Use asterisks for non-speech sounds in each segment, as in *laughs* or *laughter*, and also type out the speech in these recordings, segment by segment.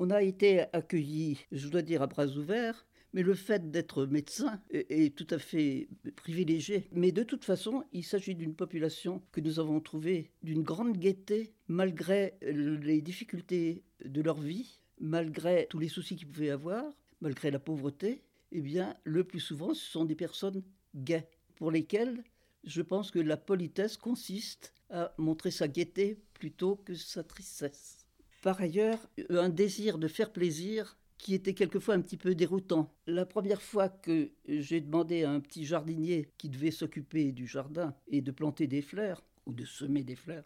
On a été accueillis, je dois dire, à bras ouverts. Mais le fait d'être médecin est, tout à fait privilégié. Mais de toute façon, il s'agit d'une population que nous avons trouvée d'une grande gaieté, malgré les difficultés de leur vie, malgré tous les soucis qu'ils pouvaient avoir, malgré la pauvreté. Eh bien, le plus souvent, ce sont des personnes gaies, pour lesquelles je pense que la politesse consiste à montrer sa gaieté plutôt que sa tristesse. Par ailleurs, un désir de faire plaisir qui était quelquefois un petit peu déroutant. La première fois que j'ai demandé à un petit jardinier qui devait s'occuper du jardin et de planter des fleurs, ou de semer des fleurs,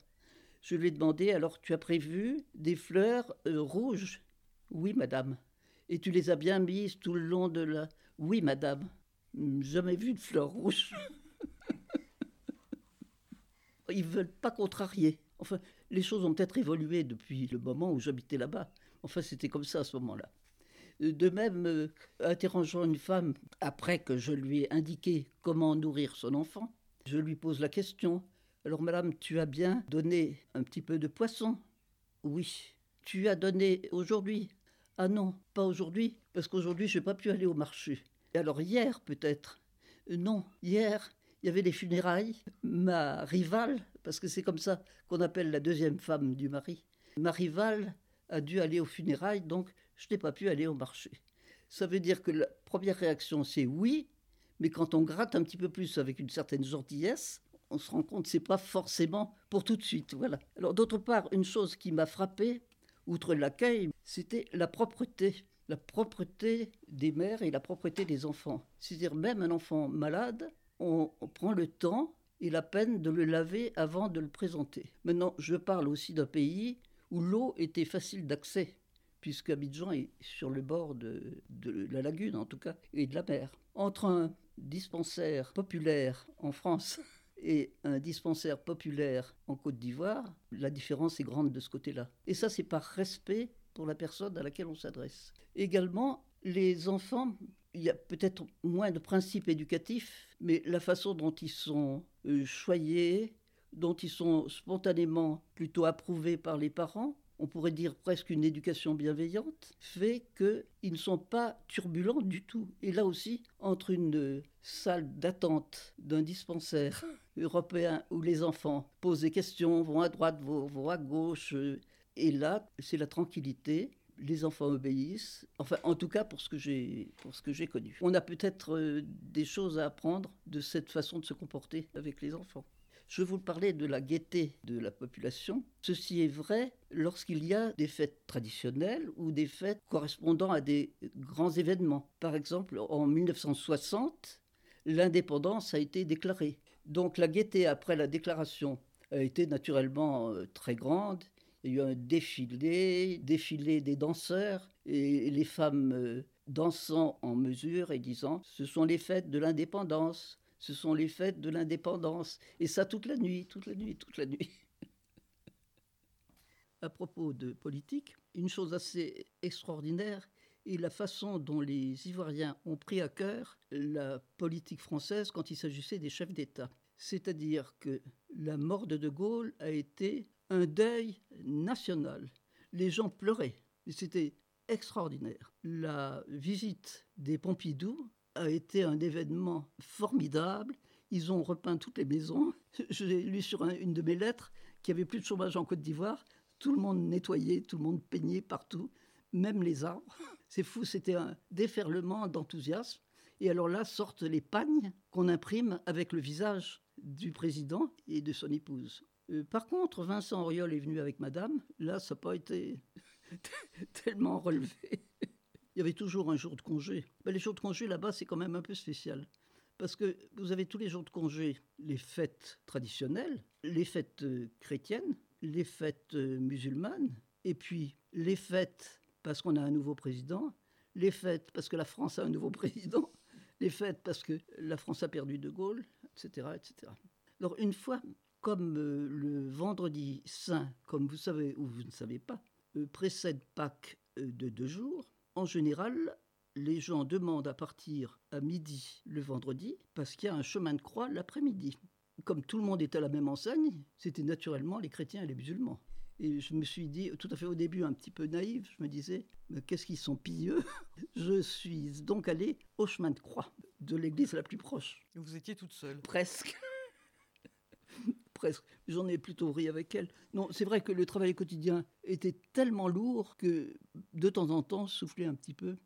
je lui ai demandé, alors tu as prévu des fleurs euh, rouges? Oui, madame. Et tu les as bien mises tout le long de la... Oui, madame. Jamais vu de fleurs rouges. *laughs* Ils veulent pas contrarier. Enfin, les choses ont peut-être évolué depuis le moment où j'habitais là-bas. Enfin, c'était comme ça à ce moment-là. De même, euh, interrogeant une femme, après que je lui ai indiqué comment nourrir son enfant, je lui pose la question. Alors, madame, tu as bien donné un petit peu de poisson? Oui. Tu as donné aujourd'hui? Ah non, pas aujourd'hui, parce qu'aujourd'hui, je n'ai pas pu aller au marché. Alors, hier, peut-être? Non, hier, il y avait des funérailles. Ma rivale, parce que c'est comme ça qu'on appelle la deuxième femme du mari, ma rivale a dû aller aux funérailles, donc je n'ai pas pu aller au marché. Ça veut dire que la première réaction, c'est oui, mais quand on gratte un petit peu plus avec une certaine gentillesse, on se rend compte que ce n'est pas forcément pour tout de suite. Voilà. Alors d'autre part, une chose qui m'a frappé, outre l'accueil, c'était la propreté. La propreté des mères et la propreté des enfants. C'est-à-dire même un enfant malade, on, prend le temps et la peine de le laver avant de le présenter. Maintenant, je parle aussi d'un pays où l'eau était facile d'accès puisque Abidjan est sur le bord de, la lagune en tout cas, et de la mer. Entre un dispensaire populaire en France *laughs* et un dispensaire populaire en Côte d'Ivoire, la différence est grande de ce côté-là. Et ça, c'est par respect pour la personne à laquelle on s'adresse. Également, les enfants, il y a peut-être moins de principes éducatifs, mais la façon dont ils sont euh, choyés, dont ils sont spontanément plutôt approuvés par les parents, on pourrait dire presque une éducation bienveillante, fait qu'ils ne sont pas turbulents du tout. Et là aussi, entre une salle d'attente d'un dispensaire européen où les enfants posent des questions, vont à droite, vont, à gauche, et là, c'est la tranquillité, les enfants obéissent, enfin en tout cas pour ce que j'ai pour ce que j'ai connu. On a peut-être euh, des choses à apprendre de cette façon de se comporter avec les enfants. Je vous parlais de la gaieté de la population. Ceci est vrai lorsqu'il y a des fêtes traditionnelles ou des fêtes correspondant à des grands événements. Par exemple, en 1960, l'indépendance a été déclarée. Donc la gaieté après la déclaration a été naturellement euh, très grande. Il y a eu un défilé, défilé des danseurs et les femmes euh, dansant en mesure et disant ce sont les fêtes de l'indépendance ce sont les fêtes de l'indépendance. Et ça toute la nuit, toute la nuit, toute la nuit. à propos de politique, une chose assez extraordinaire est la façon dont les Ivoiriens ont pris à cœur la politique française quand il s'agissait des chefs d'État. C'est-à-dire que la mort de De Gaulle a été un deuil national. Les gens pleuraient. C'était extraordinaire. La visite des Pompidou a été un événement formidable. Ils ont repeint toutes les maisons. *laughs* J'ai lu sur une de mes lettres qu'il n'y avait plus de chômage en Côte d'Ivoire. Tout le monde nettoyait, tout le monde peignait partout, même les arbres. *laughs* C'est fou, c'était un déferlement d'enthousiasme. Et alors là sortent les pagnes qu'on imprime avec le visage du président et de son épouse. Euh, par contre, Vincent Auriol est venu avec madame. Là, ça n'a pas été *laughs* tellement relevé il y avait toujours un jour de congé. Mais les jours de congé là-bas, c'est quand même un peu spécial. Parce que vous avez tous les jours de congé les fêtes traditionnelles, les fêtes euh, chrétiennes, les fêtes euh, musulmanes, et puis les fêtes parce qu'on a un nouveau président, les fêtes parce que la France a un nouveau président, les fêtes parce que la France a perdu De Gaulle, etc. etc. Alors une fois, comme euh, le vendredi saint, comme vous savez ou vous ne savez pas, précède Pâques de deux jours, en général, les gens demandent à partir à midi le vendredi parce qu'il y a un chemin de croix l'après-midi. Comme tout le monde est à la même enseigne, c'était naturellement les chrétiens et les musulmans. Et je me suis dit, tout à fait au début, un petit peu naïf, je me disais, mais qu'est-ce qu'ils sont pilleux *laughs* Je suis donc allée au chemin de croix de l'église la plus proche. Vous étiez toute seule? Presque. J'en ai plutôt ri avec elle. Non, c'est vrai que le travail quotidien était tellement lourd que de temps en temps, souffler un petit peu,